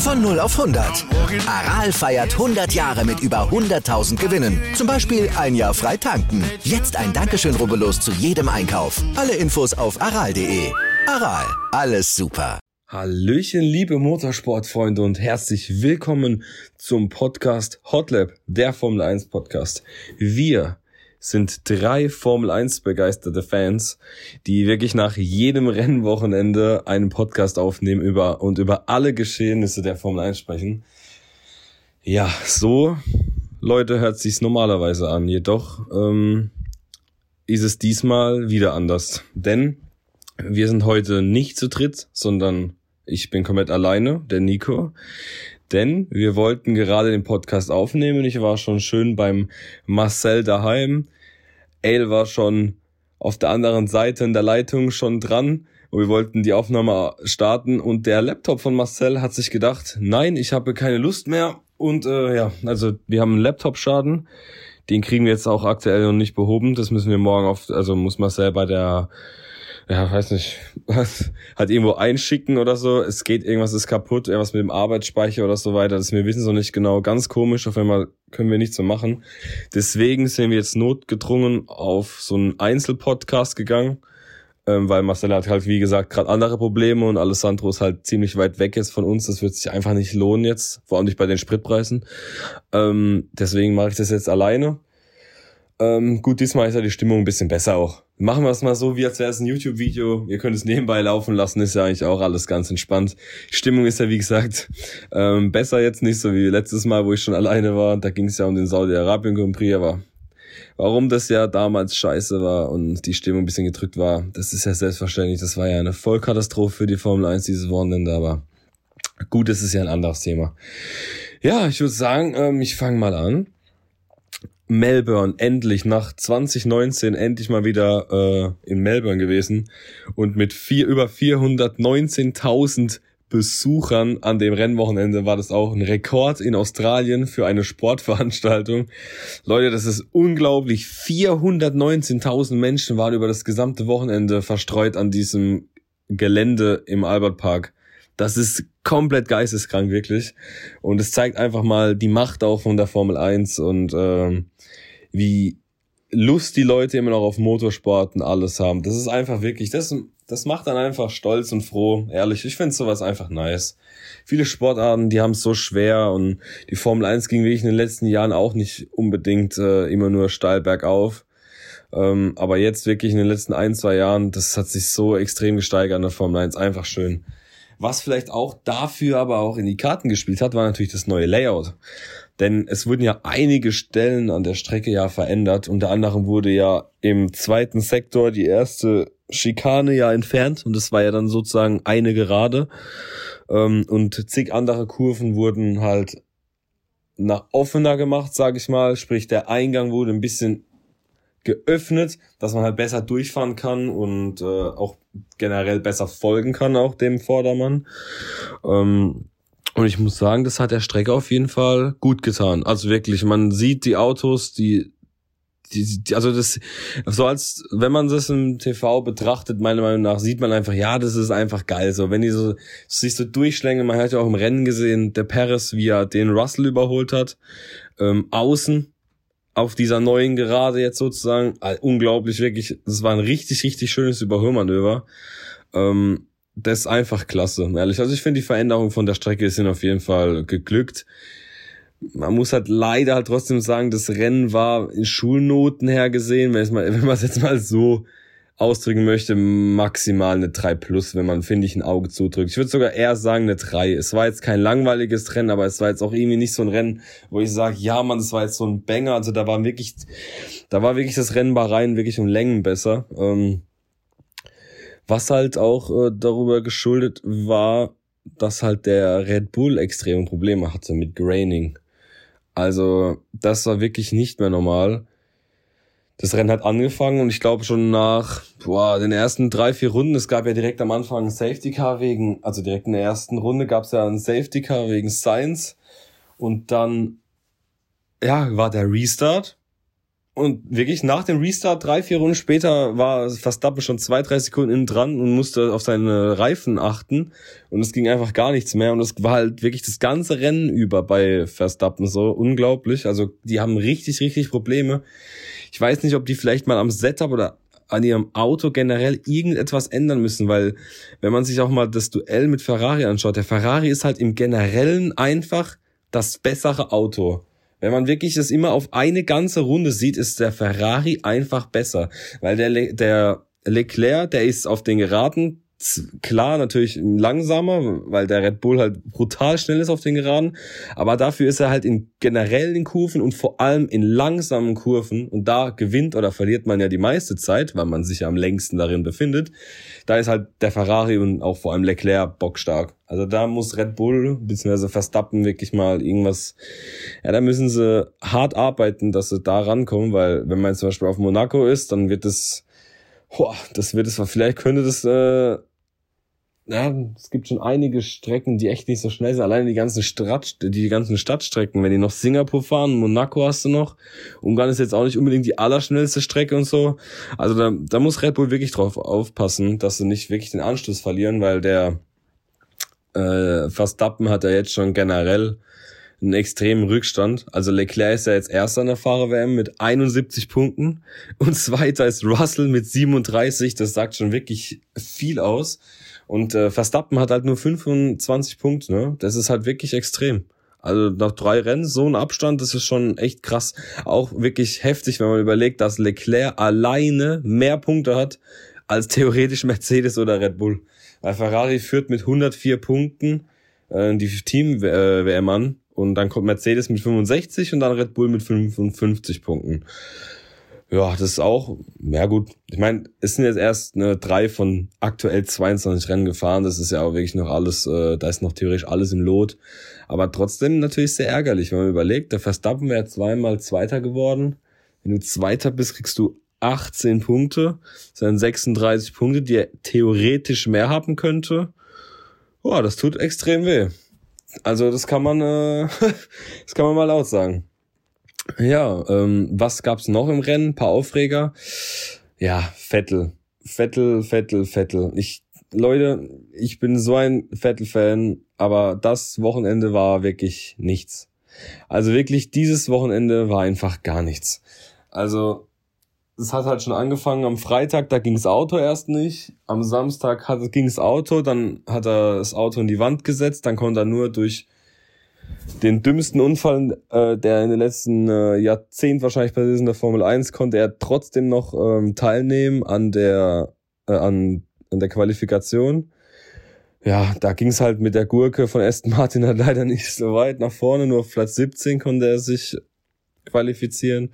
Von 0 auf 100. Aral feiert 100 Jahre mit über 100.000 Gewinnen. Zum Beispiel ein Jahr frei tanken. Jetzt ein Dankeschön, rubbellos zu jedem Einkauf. Alle Infos auf aral.de. Aral, alles super. Hallöchen, liebe Motorsportfreunde und herzlich willkommen zum Podcast Hotlap, der Formel 1 Podcast. Wir sind drei Formel 1 begeisterte Fans, die wirklich nach jedem Rennwochenende einen Podcast aufnehmen über und über alle Geschehnisse der Formel 1 sprechen. Ja, so, Leute, hört sich's normalerweise an. Jedoch ähm, ist es diesmal wieder anders. Denn wir sind heute nicht zu dritt, sondern ich bin komplett alleine, der Nico. Denn wir wollten gerade den Podcast aufnehmen. Ich war schon schön beim Marcel daheim. Ale war schon auf der anderen Seite in der Leitung schon dran. Und wir wollten die Aufnahme starten. Und der Laptop von Marcel hat sich gedacht, nein, ich habe keine Lust mehr. Und äh, ja, also wir haben einen Laptop-Schaden. Den kriegen wir jetzt auch aktuell noch nicht behoben. Das müssen wir morgen auf, also muss Marcel bei der ja, weiß nicht, was, halt irgendwo einschicken oder so. Es geht, irgendwas ist kaputt, irgendwas mit dem Arbeitsspeicher oder so weiter. Das wir wissen so nicht genau. Ganz komisch, auf einmal können wir nichts so machen. Deswegen sind wir jetzt notgedrungen auf so einen Einzelpodcast gegangen, ähm, weil Marcel hat halt, wie gesagt, gerade andere Probleme und Alessandro ist halt ziemlich weit weg jetzt von uns. Das wird sich einfach nicht lohnen jetzt, vor allem nicht bei den Spritpreisen. Ähm, deswegen mache ich das jetzt alleine. Ähm, gut, diesmal ist ja die Stimmung ein bisschen besser auch. Machen wir es mal so, wie als wäre es ein YouTube-Video. Ihr könnt es nebenbei laufen lassen, ist ja eigentlich auch alles ganz entspannt. Die Stimmung ist ja, wie gesagt, ähm, besser jetzt nicht, so wie letztes Mal, wo ich schon alleine war. Da ging es ja um den Saudi-Arabien Grand Prix, aber warum das ja damals scheiße war und die Stimmung ein bisschen gedrückt war, das ist ja selbstverständlich. Das war ja eine Vollkatastrophe für die Formel 1 dieses Wochenende, aber gut, das ist ja ein anderes Thema. Ja, ich würde sagen, ähm, ich fange mal an. Melbourne endlich nach 2019 endlich mal wieder äh, in Melbourne gewesen und mit vier, über 419.000 Besuchern an dem Rennwochenende war das auch ein Rekord in Australien für eine Sportveranstaltung. Leute, das ist unglaublich. 419.000 Menschen waren über das gesamte Wochenende verstreut an diesem Gelände im Albert Park. Das ist komplett geisteskrank, wirklich. Und es zeigt einfach mal die Macht auch von der Formel 1 und ähm, wie Lust die Leute immer noch auf Motorsport und alles haben. Das ist einfach wirklich, das, das macht dann einfach stolz und froh. Ehrlich, ich finde sowas einfach nice. Viele Sportarten, die haben es so schwer und die Formel 1 ging wirklich in den letzten Jahren auch nicht unbedingt äh, immer nur steil bergauf. Ähm, aber jetzt wirklich in den letzten ein, zwei Jahren, das hat sich so extrem gesteigert in der Formel 1. Einfach schön. Was vielleicht auch dafür aber auch in die Karten gespielt hat, war natürlich das neue Layout. Denn es wurden ja einige Stellen an der Strecke ja verändert. Unter anderem wurde ja im zweiten Sektor die erste Schikane ja entfernt und das war ja dann sozusagen eine Gerade. Ähm, und zig andere Kurven wurden halt nach offener gemacht, sage ich mal. Sprich, der Eingang wurde ein bisschen geöffnet, dass man halt besser durchfahren kann und äh, auch generell besser folgen kann, auch dem Vordermann. Ähm, und ich muss sagen, das hat der Strecke auf jeden Fall gut getan. Also wirklich, man sieht die Autos, die, die, die also das, so als, wenn man das im TV betrachtet, meiner Meinung nach, sieht man einfach, ja, das ist einfach geil. So, wenn die so, sich so durchschlängen, man hat ja auch im Rennen gesehen, der Paris, wie er den Russell überholt hat, ähm, außen, auf dieser neuen Gerade jetzt sozusagen. Äh, unglaublich, wirklich. Das war ein richtig, richtig schönes Überholmanöver. Ähm, das ist einfach klasse, ehrlich. Also ich finde, die Veränderung von der Strecke sind auf jeden Fall geglückt. Man muss halt leider halt trotzdem sagen, das Rennen war in Schulnoten her gesehen, wenn man es jetzt mal so ausdrücken möchte, maximal eine 3 plus, wenn man, finde ich, ein Auge zudrückt. Ich würde sogar eher sagen eine 3. Es war jetzt kein langweiliges Rennen, aber es war jetzt auch irgendwie nicht so ein Rennen, wo ich sage, ja man, das war jetzt so ein Banger. Also da war wirklich, da war wirklich das Rennen Bahrain wirklich um Längen besser. Ähm, was halt auch äh, darüber geschuldet war, dass halt der Red Bull extreme Probleme hatte mit Graining. Also das war wirklich nicht mehr normal. Das Rennen hat angefangen und ich glaube schon nach boah, den ersten drei, vier Runden, es gab ja direkt am Anfang ein Safety Car wegen, also direkt in der ersten Runde gab es ja ein Safety Car wegen Science. Und dann ja, war der Restart und wirklich nach dem Restart, drei, vier Runden später, war Verstappen schon zwei, drei Sekunden innen dran und musste auf seine Reifen achten. Und es ging einfach gar nichts mehr. Und es war halt wirklich das ganze Rennen über bei Verstappen so unglaublich. Also die haben richtig, richtig Probleme. Ich weiß nicht, ob die vielleicht mal am Setup oder an ihrem Auto generell irgendetwas ändern müssen, weil wenn man sich auch mal das Duell mit Ferrari anschaut, der Ferrari ist halt im Generellen einfach das bessere Auto. Wenn man wirklich das immer auf eine ganze Runde sieht, ist der Ferrari einfach besser. Weil der, Le der Leclerc, der ist auf den Geraden klar natürlich langsamer, weil der Red Bull halt brutal schnell ist auf den Geraden, aber dafür ist er halt in generellen Kurven und vor allem in langsamen Kurven und da gewinnt oder verliert man ja die meiste Zeit, weil man sich ja am längsten darin befindet. Da ist halt der Ferrari und auch vor allem Leclerc bockstark. Also da muss Red Bull bzw. Verstappen wirklich mal irgendwas, ja, da müssen sie hart arbeiten, dass sie da rankommen, weil wenn man zum Beispiel auf Monaco ist, dann wird es Boah, das wird es, vielleicht könnte das äh, ja, es gibt schon einige Strecken, die echt nicht so schnell sind. Alleine die ganzen Stadt, die ganzen Stadtstrecken. Wenn die noch Singapur fahren, Monaco hast du noch. Ungarn ist jetzt auch nicht unbedingt die allerschnellste Strecke und so. Also da, da muss Red Bull wirklich drauf aufpassen, dass sie nicht wirklich den Anschluss verlieren, weil der äh, Verstappen hat ja jetzt schon generell einen extremen Rückstand. Also Leclerc ist ja jetzt erster in der Fahrer-WM mit 71 Punkten und zweiter ist Russell mit 37. Das sagt schon wirklich viel aus. Und äh, Verstappen hat halt nur 25 Punkte, ne? Das ist halt wirklich extrem. Also nach drei Rennen so ein Abstand, das ist schon echt krass. Auch wirklich heftig, wenn man überlegt, dass Leclerc alleine mehr Punkte hat als theoretisch Mercedes oder Red Bull. Weil Ferrari führt mit 104 Punkten äh, die Team-WM äh, an und dann kommt Mercedes mit 65 und dann Red Bull mit 55 Punkten. Ja, das ist auch, ja gut, ich meine, es sind jetzt erst ne, drei von aktuell 22 Rennen gefahren, das ist ja auch wirklich noch alles, äh, da ist noch theoretisch alles im Lot, aber trotzdem natürlich sehr ärgerlich, wenn man überlegt, der Verstappen wäre zweimal Zweiter geworden, wenn du Zweiter bist, kriegst du 18 Punkte, das sind 36 Punkte, die er theoretisch mehr haben könnte. Boah, das tut extrem weh. Also das kann man, äh, das kann man mal laut sagen. Ja, ähm, was gab's noch im Rennen? Ein paar Aufreger. Ja, Vettel. Vettel, Vettel, Vettel. Ich, Leute, ich bin so ein Vettel-Fan, aber das Wochenende war wirklich nichts. Also wirklich, dieses Wochenende war einfach gar nichts. Also, es hat halt schon angefangen am Freitag, da ging's Auto erst nicht. Am Samstag ging's Auto, dann hat er das Auto in die Wand gesetzt, dann konnte er nur durch den dümmsten Unfall, äh, der in den letzten äh, Jahrzehnt wahrscheinlich passiert ist in der Formel 1, konnte er trotzdem noch ähm, teilnehmen an der, äh, an, an der Qualifikation. Ja, da ging es halt mit der Gurke von Aston Martin halt leider nicht so weit nach vorne, nur auf Platz 17 konnte er sich qualifizieren.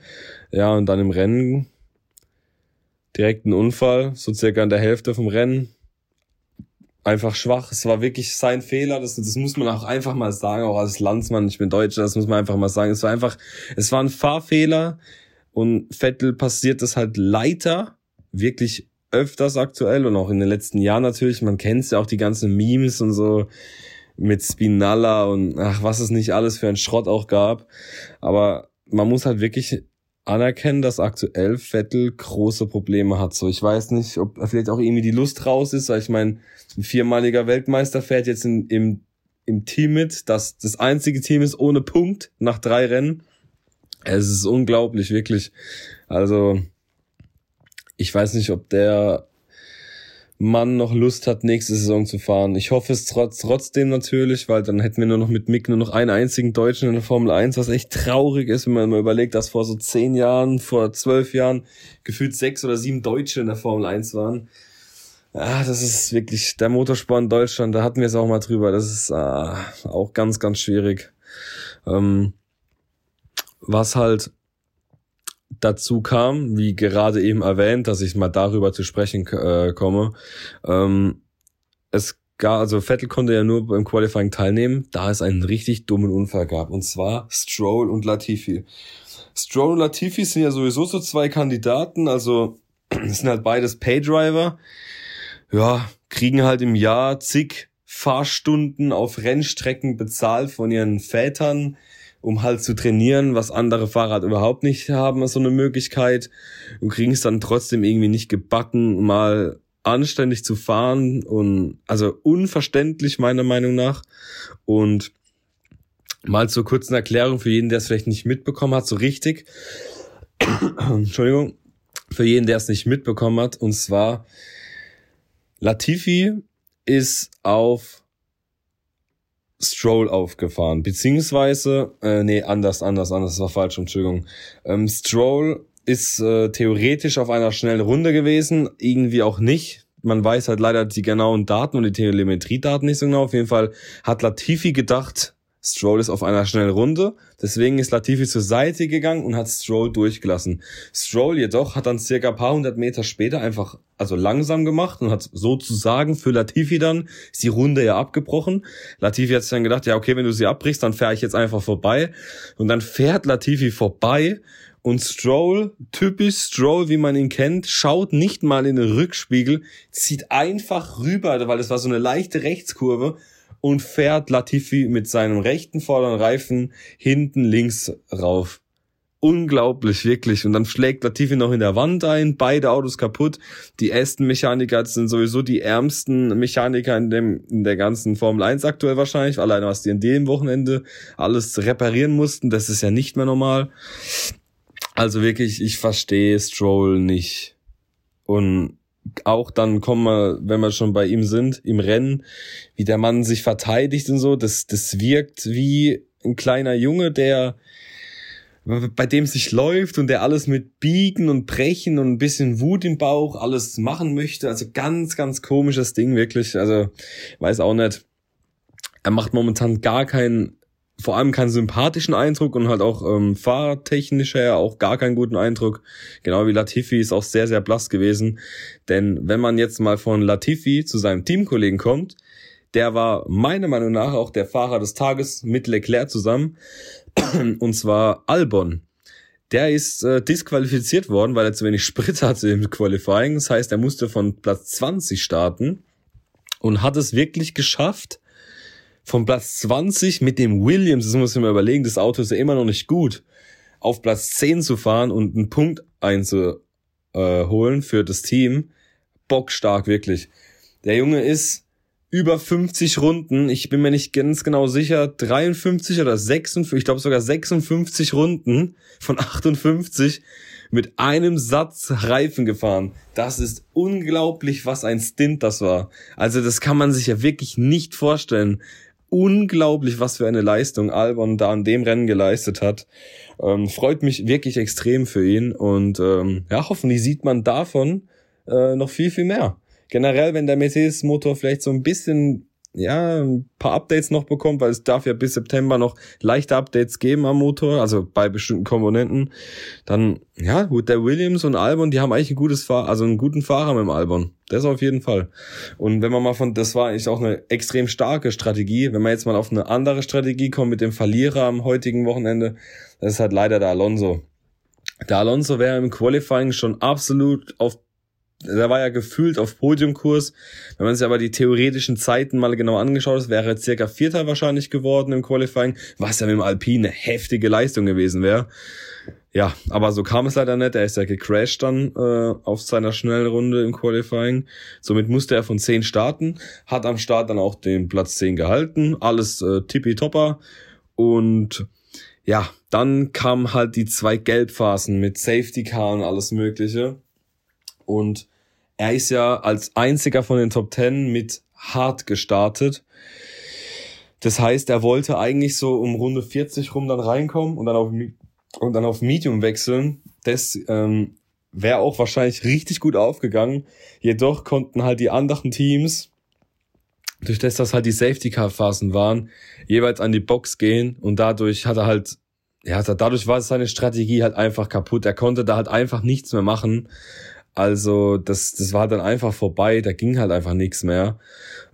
Ja, und dann im Rennen direkt ein Unfall, so circa in der Hälfte vom Rennen einfach schwach. Es war wirklich sein Fehler. Das, das muss man auch einfach mal sagen, auch als Landsmann. Ich bin Deutscher, das muss man einfach mal sagen. Es war einfach, es war ein Fahrfehler und Vettel passiert das halt leider wirklich öfters aktuell und auch in den letzten Jahren natürlich. Man kennt ja auch die ganzen Memes und so mit Spinalla und ach, was es nicht alles für ein Schrott auch gab. Aber man muss halt wirklich anerkennen, dass aktuell Vettel große Probleme hat. So, ich weiß nicht, ob vielleicht auch irgendwie die Lust raus ist, weil ich meine, ein viermaliger Weltmeister fährt jetzt in, im, im Team mit, das das einzige Team ist ohne Punkt nach drei Rennen. Es ist unglaublich, wirklich. Also, ich weiß nicht, ob der Mann noch Lust hat, nächste Saison zu fahren. Ich hoffe es trotz, trotzdem natürlich, weil dann hätten wir nur noch mit Mick nur noch einen einzigen Deutschen in der Formel 1, was echt traurig ist, wenn man mal überlegt, dass vor so zehn Jahren, vor zwölf Jahren gefühlt sechs oder sieben Deutsche in der Formel 1 waren. Ja, das ist wirklich der Motorsport in Deutschland, da hatten wir es auch mal drüber. Das ist äh, auch ganz, ganz schwierig. Ähm, was halt dazu kam, wie gerade eben erwähnt, dass ich mal darüber zu sprechen äh, komme. Ähm, es gar, also Vettel konnte ja nur beim Qualifying teilnehmen, da es einen richtig dummen Unfall gab. Und zwar Stroll und Latifi. Stroll und Latifi sind ja sowieso so zwei Kandidaten, also sind halt beides Paydriver. Ja, kriegen halt im Jahr zig Fahrstunden auf Rennstrecken bezahlt von ihren Vätern, um halt zu trainieren, was andere Fahrer halt überhaupt nicht haben, so eine Möglichkeit kriegen es dann trotzdem irgendwie nicht gebacken, mal anständig zu fahren und also unverständlich meiner Meinung nach und mal zur kurzen Erklärung für jeden, der es vielleicht nicht mitbekommen hat, so richtig. Entschuldigung. Für jeden, der es nicht mitbekommen hat, und zwar Latifi ist auf Stroll aufgefahren, beziehungsweise, äh, nee, anders, anders, anders, das war falsch, Entschuldigung. Ähm, Stroll ist äh, theoretisch auf einer schnellen Runde gewesen, irgendwie auch nicht. Man weiß halt leider die genauen Daten und die Telemetriedaten nicht so genau. Auf jeden Fall hat Latifi gedacht, Stroll ist auf einer schnellen Runde. Deswegen ist Latifi zur Seite gegangen und hat Stroll durchgelassen. Stroll jedoch hat dann circa paar hundert Meter später einfach, also langsam gemacht und hat sozusagen für Latifi dann ist die Runde ja abgebrochen. Latifi hat sich dann gedacht, ja okay, wenn du sie abbrichst, dann fahre ich jetzt einfach vorbei. Und dann fährt Latifi vorbei und Stroll, typisch Stroll, wie man ihn kennt, schaut nicht mal in den Rückspiegel, zieht einfach rüber, weil es war so eine leichte Rechtskurve und fährt Latifi mit seinem rechten vorderen Reifen hinten links rauf. Unglaublich, wirklich. Und dann schlägt Latifi noch in der Wand ein, beide Autos kaputt. Die ersten Mechaniker sind sowieso die ärmsten Mechaniker in, dem, in der ganzen Formel 1 aktuell wahrscheinlich. Alleine was die in dem Wochenende alles reparieren mussten, das ist ja nicht mehr normal. Also wirklich, ich verstehe Stroll nicht. Und auch dann kommen wir, wenn wir schon bei ihm sind, im Rennen, wie der Mann sich verteidigt und so, das, das wirkt wie ein kleiner Junge, der bei dem sich läuft und der alles mit Biegen und Brechen und ein bisschen Wut im Bauch alles machen möchte. Also ganz, ganz komisches Ding, wirklich. Also, weiß auch nicht. Er macht momentan gar keinen vor allem keinen sympathischen Eindruck und halt auch ähm, fahrtechnisch her auch gar keinen guten Eindruck. Genau wie Latifi ist auch sehr, sehr blass gewesen. Denn wenn man jetzt mal von Latifi zu seinem Teamkollegen kommt, der war meiner Meinung nach auch der Fahrer des Tages mit Leclerc zusammen. Und zwar Albon. Der ist äh, disqualifiziert worden, weil er zu wenig Sprit hatte im Qualifying. Das heißt, er musste von Platz 20 starten und hat es wirklich geschafft, von Platz 20 mit dem Williams, das muss ich mir überlegen, das Auto ist ja immer noch nicht gut, auf Platz 10 zu fahren und einen Punkt einzuholen für das Team. Bockstark, wirklich. Der Junge ist über 50 Runden, ich bin mir nicht ganz genau sicher, 53 oder 56, ich glaube sogar 56 Runden von 58 mit einem Satz Reifen gefahren. Das ist unglaublich, was ein Stint das war. Also das kann man sich ja wirklich nicht vorstellen unglaublich, was für eine Leistung Albon da an dem Rennen geleistet hat. Ähm, freut mich wirklich extrem für ihn und ähm, ja, hoffentlich sieht man davon äh, noch viel, viel mehr. Generell, wenn der Mercedes-Motor vielleicht so ein bisschen ja, ein paar Updates noch bekommt, weil es darf ja bis September noch leichte Updates geben am Motor, also bei bestimmten Komponenten, dann, ja, gut, der Williams und Albon, die haben eigentlich ein gutes Fahr also einen guten Fahrer mit dem Albon. Das auf jeden Fall. Und wenn man mal von, das war eigentlich auch eine extrem starke Strategie, wenn man jetzt mal auf eine andere Strategie kommt mit dem Verlierer am heutigen Wochenende, das ist halt leider der Alonso. Der Alonso wäre im Qualifying schon absolut auf der war ja gefühlt auf Podiumkurs. Wenn man sich aber die theoretischen Zeiten mal genau angeschaut hat, wäre er circa Vierter wahrscheinlich geworden im Qualifying, was ja mit dem Alpine eine heftige Leistung gewesen wäre. Ja, aber so kam es leider nicht. Er ist ja gecrashed dann äh, auf seiner schnellen Runde im Qualifying. Somit musste er von 10 starten, hat am Start dann auch den Platz 10 gehalten. Alles äh, tippitopper. Und ja, dann kamen halt die zwei Gelbphasen mit Safety Car und alles mögliche. Und er ist ja als einziger von den Top Ten mit hart gestartet. Das heißt, er wollte eigentlich so um Runde 40 rum dann reinkommen und dann auf, und dann auf Medium wechseln. Das ähm, wäre auch wahrscheinlich richtig gut aufgegangen. Jedoch konnten halt die anderen Teams, durch das das halt die Safety Car Phasen waren, jeweils an die Box gehen und dadurch hat er halt ja, dadurch war seine Strategie halt einfach kaputt. Er konnte da halt einfach nichts mehr machen. Also das, das war dann einfach vorbei, da ging halt einfach nichts mehr.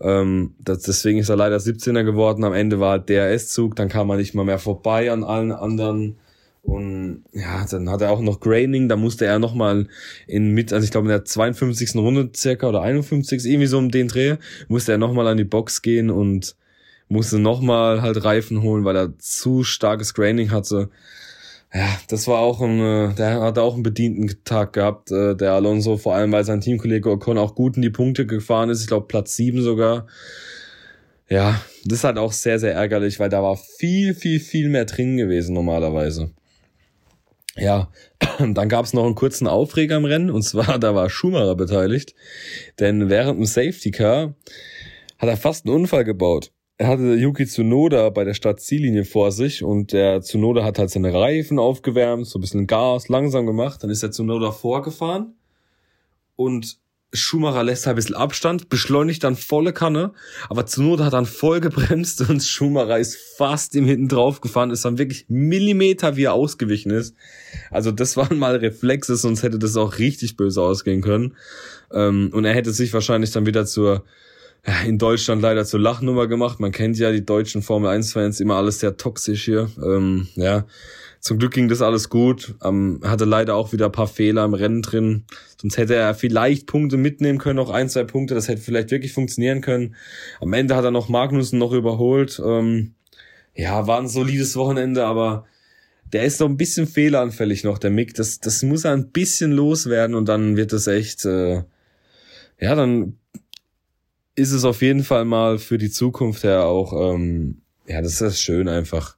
Ähm, das, deswegen ist er leider 17er geworden. Am Ende war DRS-Zug, dann kam er nicht mal mehr vorbei an allen anderen. Und ja, dann hat er auch noch Graining, da musste er nochmal in mit, also ich glaube in der 52. Runde circa oder 51. irgendwie so um den Dreh, musste er nochmal an die Box gehen und musste nochmal halt Reifen holen, weil er zu starkes Graining hatte ja, das war auch ein, äh, der hat auch einen bedienten Tag gehabt, äh, der Alonso, vor allem weil sein Teamkollege Ocon auch gut in die Punkte gefahren ist, ich glaube Platz sieben sogar. Ja, das ist halt auch sehr, sehr ärgerlich, weil da war viel, viel, viel mehr drin gewesen normalerweise. Ja, dann gab es noch einen kurzen Aufreger im Rennen, und zwar, da war Schumacher beteiligt, denn während dem Safety Car hat er fast einen Unfall gebaut er hatte Yuki Tsunoda bei der Startziellinie vor sich und der Tsunoda hat halt seine Reifen aufgewärmt, so ein bisschen Gas langsam gemacht, dann ist der Tsunoda vorgefahren und Schumacher lässt halt ein bisschen Abstand, beschleunigt dann volle Kanne, aber Tsunoda hat dann voll gebremst und Schumacher ist fast ihm hinten drauf gefahren, ist dann wirklich Millimeter, wie er ausgewichen ist. Also das waren mal Reflexe, sonst hätte das auch richtig böse ausgehen können. Ähm, und er hätte sich wahrscheinlich dann wieder zur in Deutschland leider zur Lachnummer gemacht. Man kennt ja die deutschen Formel 1 Fans immer alles sehr toxisch hier. Ähm, ja, zum Glück ging das alles gut. Ähm, hatte leider auch wieder ein paar Fehler im Rennen drin. Sonst hätte er vielleicht Punkte mitnehmen können, auch ein, zwei Punkte. Das hätte vielleicht wirklich funktionieren können. Am Ende hat er noch Magnussen noch überholt. Ähm, ja, war ein solides Wochenende, aber der ist noch ein bisschen fehleranfällig noch, der Mick. Das, das muss er ein bisschen loswerden und dann wird das echt, äh, ja, dann ist es auf jeden Fall mal für die Zukunft her auch, ähm, ja, das ist schön einfach.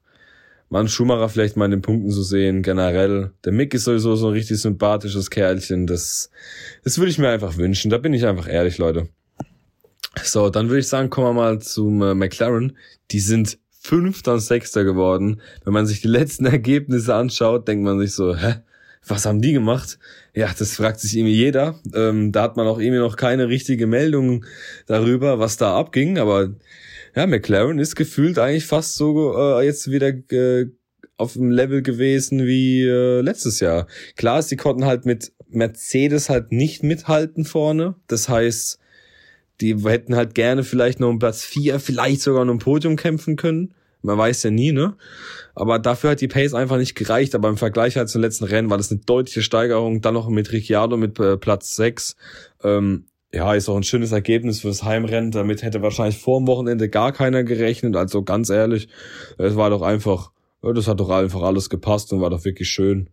Man Schumacher vielleicht mal in den Punkten zu sehen, generell. Der Mick ist sowieso so ein richtig sympathisches Kerlchen. Das, das würde ich mir einfach wünschen. Da bin ich einfach ehrlich, Leute. So, dann würde ich sagen, kommen wir mal zum äh, McLaren. Die sind Fünfter und Sechster geworden. Wenn man sich die letzten Ergebnisse anschaut, denkt man sich so, hä? was haben die gemacht? Ja, das fragt sich irgendwie jeder. Ähm, da hat man auch irgendwie noch keine richtige Meldung darüber, was da abging. Aber ja, McLaren ist gefühlt eigentlich fast so äh, jetzt wieder äh, auf dem Level gewesen wie äh, letztes Jahr. Klar, sie konnten halt mit Mercedes halt nicht mithalten vorne. Das heißt, die hätten halt gerne vielleicht noch um Platz vier, vielleicht sogar noch ein Podium kämpfen können. Man weiß ja nie, ne? Aber dafür hat die Pace einfach nicht gereicht. Aber im Vergleich halt zum letzten Rennen war das eine deutliche Steigerung. Dann noch mit Ricciardo mit äh, Platz 6. Ähm, ja, ist auch ein schönes Ergebnis fürs Heimrennen. Damit hätte wahrscheinlich vor dem Wochenende gar keiner gerechnet. Also ganz ehrlich, es war doch einfach, das hat doch einfach alles gepasst und war doch wirklich schön.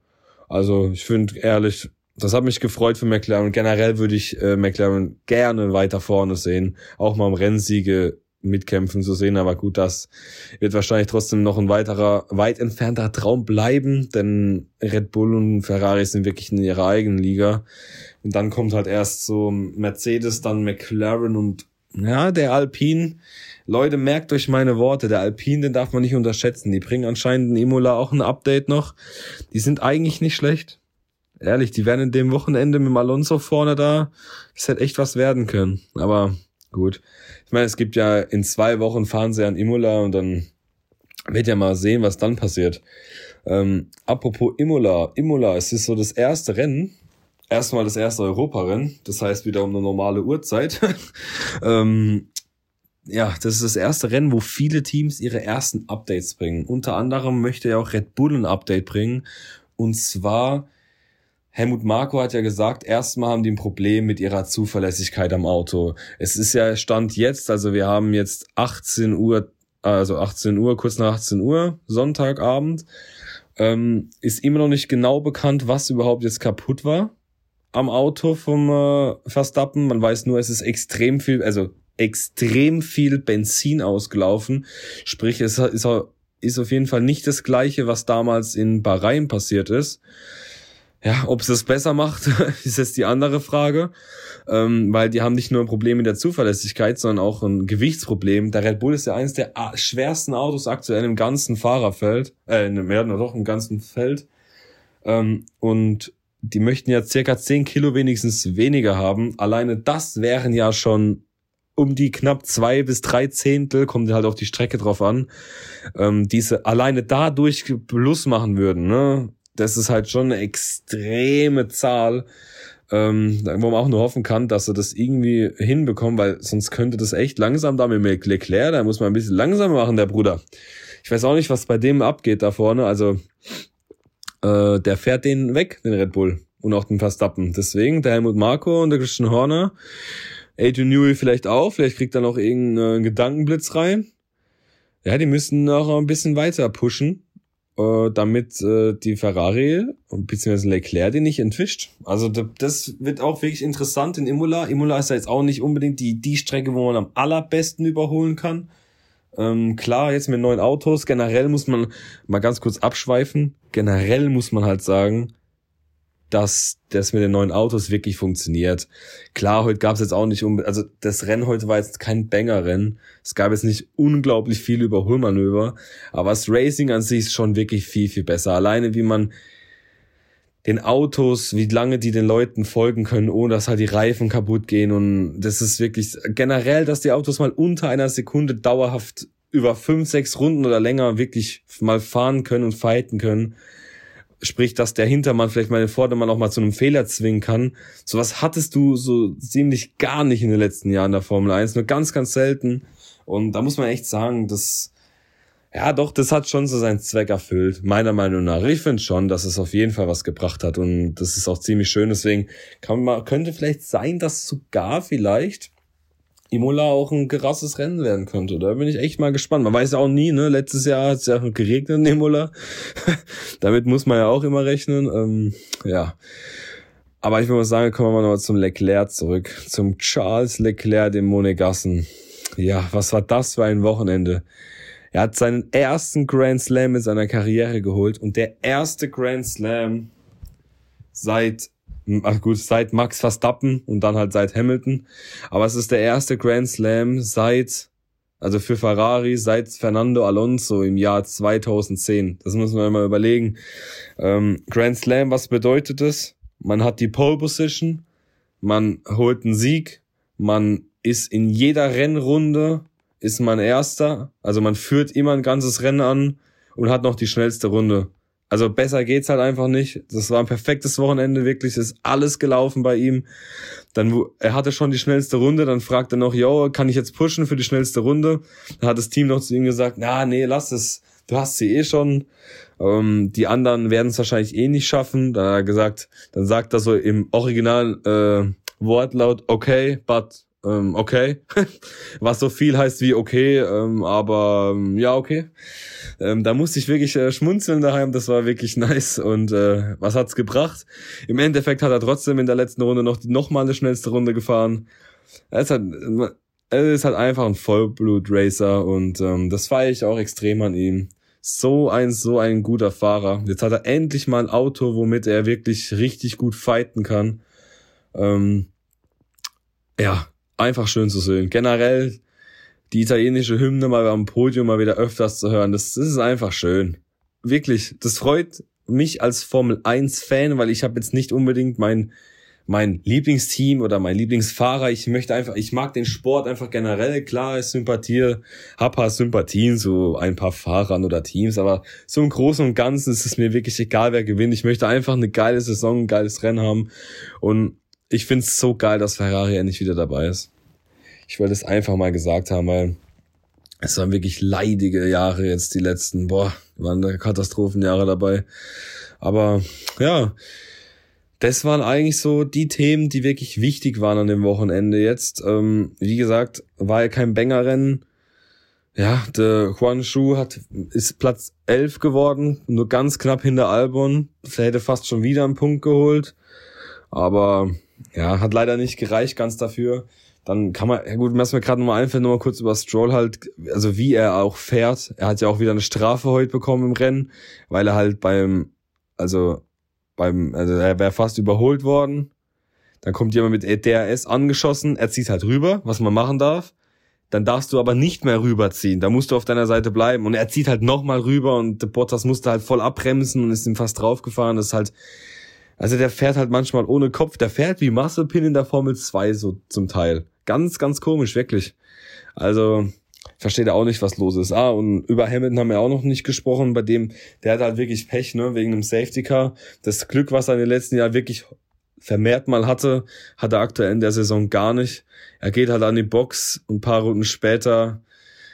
Also ich finde ehrlich, das hat mich gefreut für McLaren. Generell würde ich äh, McLaren gerne weiter vorne sehen. Auch mal im Rennsiege mitkämpfen zu sehen. Aber gut, das wird wahrscheinlich trotzdem noch ein weiterer, weit entfernter Traum bleiben, denn Red Bull und Ferrari sind wirklich in ihrer eigenen Liga. Und dann kommt halt erst so Mercedes, dann McLaren und ja, der Alpine. Leute, merkt euch meine Worte. Der Alpine, den darf man nicht unterschätzen. Die bringen anscheinend in Imola auch ein Update noch. Die sind eigentlich nicht schlecht. Ehrlich, die werden in dem Wochenende mit dem Alonso vorne da. Das hätte echt was werden können. Aber gut. Ich meine, es gibt ja in zwei Wochen fahren sie an Imola und dann wird ja mal sehen, was dann passiert. Ähm, apropos Imola, Imola, es ist so das erste Rennen, erstmal das erste Europarennen, das heißt wieder um eine normale Uhrzeit. ähm, ja, das ist das erste Rennen, wo viele Teams ihre ersten Updates bringen. Unter anderem möchte ja auch Red Bull ein Update bringen. Und zwar Helmut Marko hat ja gesagt, erstmal haben die ein Problem mit ihrer Zuverlässigkeit am Auto. Es ist ja Stand jetzt, also wir haben jetzt 18 Uhr, also 18 Uhr, kurz nach 18 Uhr, Sonntagabend, ähm, ist immer noch nicht genau bekannt, was überhaupt jetzt kaputt war am Auto vom äh, Verstappen. Man weiß nur, es ist extrem viel, also extrem viel Benzin ausgelaufen. Sprich, es ist, ist auf jeden Fall nicht das gleiche, was damals in Bahrain passiert ist. Ja, ob es das besser macht, ist jetzt die andere Frage, ähm, weil die haben nicht nur ein Problem mit der Zuverlässigkeit, sondern auch ein Gewichtsproblem. Der Red Bull ist ja eines der schwersten Autos aktuell im ganzen Fahrerfeld, äh, dem, ja, doch im ganzen Feld. Ähm, und die möchten ja circa 10 Kilo wenigstens weniger haben. Alleine das wären ja schon um die knapp zwei bis drei Zehntel, kommt halt auf die Strecke drauf an, ähm, diese alleine dadurch Plus machen würden. Ne? Das ist halt schon eine extreme Zahl. ähm, wo man auch nur hoffen kann, dass er das irgendwie hinbekommt, weil sonst könnte das echt langsam da mit Leclerc, da muss man ein bisschen langsamer machen, der Bruder. Ich weiß auch nicht, was bei dem abgeht da vorne, also äh, der fährt den weg, den Red Bull und auch den Verstappen. Deswegen der Helmut Marko und der Christian Horner, Adrian Newey vielleicht auch, vielleicht kriegt er noch irgendeinen Gedankenblitz rein. Ja, die müssen noch ein bisschen weiter pushen äh, damit äh, die Ferrari bzw. Leclerc den nicht entwischt. Also das wird auch wirklich interessant in Imola. Imola ist ja jetzt auch nicht unbedingt die, die Strecke, wo man am allerbesten überholen kann. Ähm, klar, jetzt mit neuen Autos, generell muss man mal ganz kurz abschweifen. Generell muss man halt sagen, dass das mit den neuen Autos wirklich funktioniert. Klar, heute gab es jetzt auch nicht um, also das Rennen heute war jetzt kein Banger-Rennen. Es gab jetzt nicht unglaublich viele Überholmanöver, aber das Racing an sich ist schon wirklich viel, viel besser. Alleine wie man den Autos, wie lange die den Leuten folgen können, ohne dass halt die Reifen kaputt gehen und das ist wirklich generell, dass die Autos mal unter einer Sekunde dauerhaft über fünf, sechs Runden oder länger wirklich mal fahren können und fighten können Sprich, dass der Hintermann vielleicht mal den Vordermann auch mal zu einem Fehler zwingen kann. Sowas hattest du so ziemlich gar nicht in den letzten Jahren der Formel 1, nur ganz, ganz selten. Und da muss man echt sagen, das, ja doch, das hat schon so seinen Zweck erfüllt, meiner Meinung nach. Ich finde schon, dass es auf jeden Fall was gebracht hat und das ist auch ziemlich schön. Deswegen kann man, könnte vielleicht sein, dass sogar vielleicht Imola auch ein gerasses Rennen werden könnte. Da bin ich echt mal gespannt. Man weiß ja auch nie, ne? Letztes Jahr hat es ja geregnet in Imola. Damit muss man ja auch immer rechnen. Ähm, ja. Aber ich würde mal sagen, kommen wir mal zum Leclerc zurück. Zum Charles Leclerc, dem Monegassen. Ja, was war das für ein Wochenende? Er hat seinen ersten Grand Slam in seiner Karriere geholt und der erste Grand Slam seit ach gut, seit Max Verstappen und dann halt seit Hamilton. Aber es ist der erste Grand Slam seit, also für Ferrari, seit Fernando Alonso im Jahr 2010. Das muss man mal überlegen. Ähm, Grand Slam, was bedeutet das? Man hat die Pole Position, man holt einen Sieg, man ist in jeder Rennrunde, ist man Erster, also man führt immer ein ganzes Rennen an und hat noch die schnellste Runde. Also besser geht's halt einfach nicht. Das war ein perfektes Wochenende, wirklich. Ist alles gelaufen bei ihm. Dann, er hatte schon die schnellste Runde, dann fragt er noch, yo, kann ich jetzt pushen für die schnellste Runde? Dann hat das Team noch zu ihm gesagt, na, nee, lass es. Du hast sie eh schon. Ähm, die anderen werden es wahrscheinlich eh nicht schaffen. Dann hat er gesagt, dann sagt er so im Original äh, Wortlaut, okay, but ähm, okay. Was so viel heißt wie okay, ähm, aber ähm, ja, okay. Ähm, da musste ich wirklich äh, schmunzeln daheim, das war wirklich nice. Und äh, was hat's gebracht? Im Endeffekt hat er trotzdem in der letzten Runde noch, noch mal eine schnellste Runde gefahren. Er ist halt, er ist halt einfach ein Vollblut-Racer und ähm, das feiere ich auch extrem an ihm. So ein, so ein guter Fahrer. Jetzt hat er endlich mal ein Auto, womit er wirklich richtig gut fighten kann. Ähm, ja, einfach schön zu sehen. Generell die italienische Hymne mal am Podium mal wieder öfters zu hören, das, das ist einfach schön. Wirklich, das freut mich als Formel 1 Fan, weil ich habe jetzt nicht unbedingt mein mein Lieblingsteam oder mein Lieblingsfahrer. Ich möchte einfach, ich mag den Sport einfach generell. Klar, ich sympathiere, hab paar Sympathien zu ein paar Fahrern oder Teams, aber so im Großen und Ganzen ist es mir wirklich egal, wer gewinnt. Ich möchte einfach eine geile Saison, ein geiles Rennen haben und ich finde es so geil, dass Ferrari endlich wieder dabei ist. Ich wollte es einfach mal gesagt haben, weil es waren wirklich leidige Jahre jetzt die letzten. Boah, waren da Katastrophenjahre dabei. Aber ja, das waren eigentlich so die Themen, die wirklich wichtig waren an dem Wochenende jetzt. Ähm, wie gesagt, war ja kein Banger-Rennen. Ja, der Juan Shu hat, ist Platz 11 geworden, nur ganz knapp hinter Albon. Er hätte fast schon wieder einen Punkt geholt. Aber ja, hat leider nicht gereicht ganz dafür. Dann kann man, ja gut, was mir gerade nochmal einfällt, nochmal kurz über Stroll halt, also wie er auch fährt. Er hat ja auch wieder eine Strafe heute bekommen im Rennen, weil er halt beim, also beim, also er wäre fast überholt worden. Dann kommt jemand mit DRS angeschossen, er zieht halt rüber, was man machen darf. Dann darfst du aber nicht mehr rüberziehen. Da musst du auf deiner Seite bleiben. Und er zieht halt nochmal rüber und Bottas musste halt voll abbremsen und ist ihm fast draufgefahren. Das ist halt, also der fährt halt manchmal ohne Kopf. Der fährt wie Muscle in der Formel 2 so zum Teil. Ganz, ganz komisch, wirklich. Also, versteht er auch nicht, was los ist. Ah, und über Hamilton haben wir auch noch nicht gesprochen. Bei dem, der hat halt wirklich Pech, ne, wegen einem Safety Car. Das Glück, was er in den letzten Jahren wirklich vermehrt mal hatte, hat er aktuell in der Saison gar nicht. Er geht halt an die Box und ein paar Runden später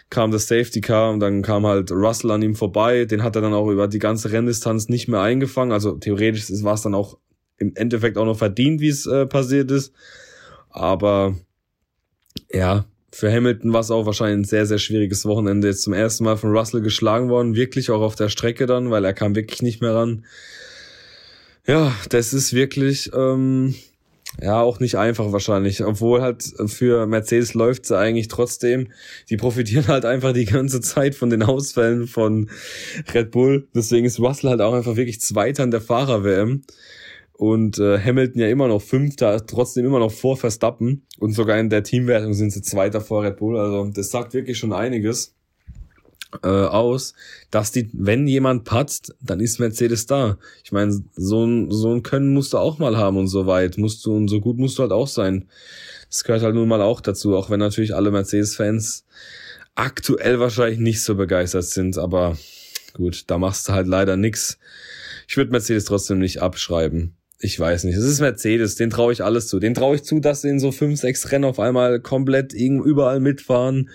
kam das Safety Car und dann kam halt Russell an ihm vorbei. Den hat er dann auch über die ganze Renndistanz nicht mehr eingefangen. Also theoretisch war es dann auch im Endeffekt auch noch verdient, wie es äh, passiert ist. Aber ja, für Hamilton war es auch wahrscheinlich ein sehr, sehr schwieriges Wochenende. Jetzt zum ersten Mal von Russell geschlagen worden, wirklich auch auf der Strecke dann, weil er kam wirklich nicht mehr ran. Ja, das ist wirklich ähm, ja auch nicht einfach wahrscheinlich, obwohl halt für Mercedes läuft's ja eigentlich trotzdem. Die profitieren halt einfach die ganze Zeit von den Ausfällen von Red Bull. Deswegen ist Russell halt auch einfach wirklich Zweiter in der Fahrer-WM und äh, Hamilton ja immer noch Fünfter, trotzdem immer noch vor Verstappen und sogar in der Teamwertung sind sie Zweiter vor Red Bull. Also das sagt wirklich schon einiges äh, aus, dass die, wenn jemand patzt, dann ist Mercedes da. Ich meine, so ein so ein Können musst du auch mal haben und so weit musst du und so gut musst du halt auch sein. Das gehört halt nun mal auch dazu, auch wenn natürlich alle Mercedes-Fans aktuell wahrscheinlich nicht so begeistert sind, aber gut, da machst du halt leider nix. Ich würde Mercedes trotzdem nicht abschreiben ich weiß nicht. Es ist Mercedes, den traue ich alles zu. Den traue ich zu, dass sie in so fünf, sechs Rennen auf einmal komplett überall mitfahren.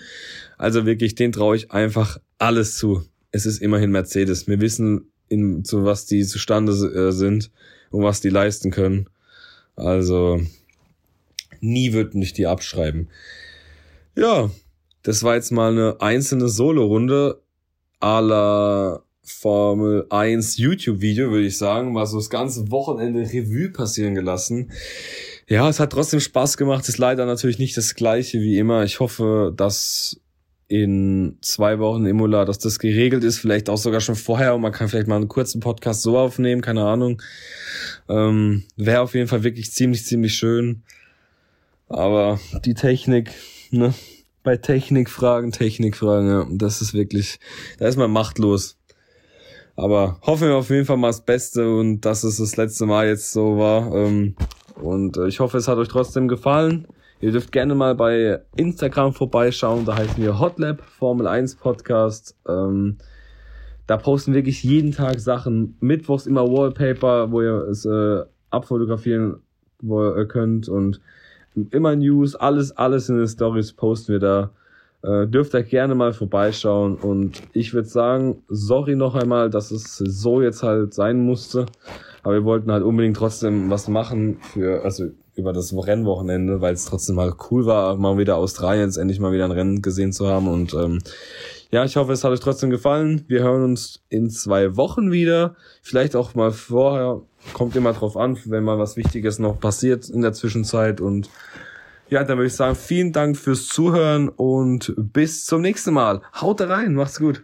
Also wirklich, den traue ich einfach alles zu. Es ist immerhin Mercedes. Wir wissen, in, zu was die zustande äh, sind und was die leisten können. Also nie würden ich die abschreiben. Ja, das war jetzt mal eine einzelne Solo-Runde à la Formel 1 YouTube-Video, würde ich sagen, war so das ganze Wochenende Revue passieren gelassen. Ja, es hat trotzdem Spaß gemacht, ist leider natürlich nicht das gleiche wie immer. Ich hoffe, dass in zwei Wochen Imola, dass das geregelt ist, vielleicht auch sogar schon vorher und man kann vielleicht mal einen kurzen Podcast so aufnehmen, keine Ahnung. Ähm, Wäre auf jeden Fall wirklich ziemlich, ziemlich schön. Aber die Technik, ne? Bei Technikfragen, Technikfragen, ja, das ist wirklich, da ist man machtlos. Aber hoffen wir auf jeden Fall mal das Beste und dass es das letzte Mal jetzt so war. Ähm, und äh, ich hoffe, es hat euch trotzdem gefallen. Ihr dürft gerne mal bei Instagram vorbeischauen. Da heißen wir Hotlab Formel 1 Podcast. Ähm, da posten wirklich jeden Tag Sachen. Mittwochs immer Wallpaper, wo ihr es äh, abfotografieren ihr könnt. Und immer News, alles, alles in den Stories posten wir da. Äh, dürft ihr gerne mal vorbeischauen. Und ich würde sagen, sorry noch einmal, dass es so jetzt halt sein musste. Aber wir wollten halt unbedingt trotzdem was machen für, also über das Rennwochenende, weil es trotzdem mal cool war, mal wieder Australien jetzt endlich mal wieder ein Rennen gesehen zu haben. Und ähm, ja, ich hoffe, es hat euch trotzdem gefallen. Wir hören uns in zwei Wochen wieder. Vielleicht auch mal vorher. Kommt immer drauf an, wenn mal was Wichtiges noch passiert in der Zwischenzeit. Und ja, dann würde ich sagen, vielen Dank fürs Zuhören und bis zum nächsten Mal. Haut rein, macht's gut.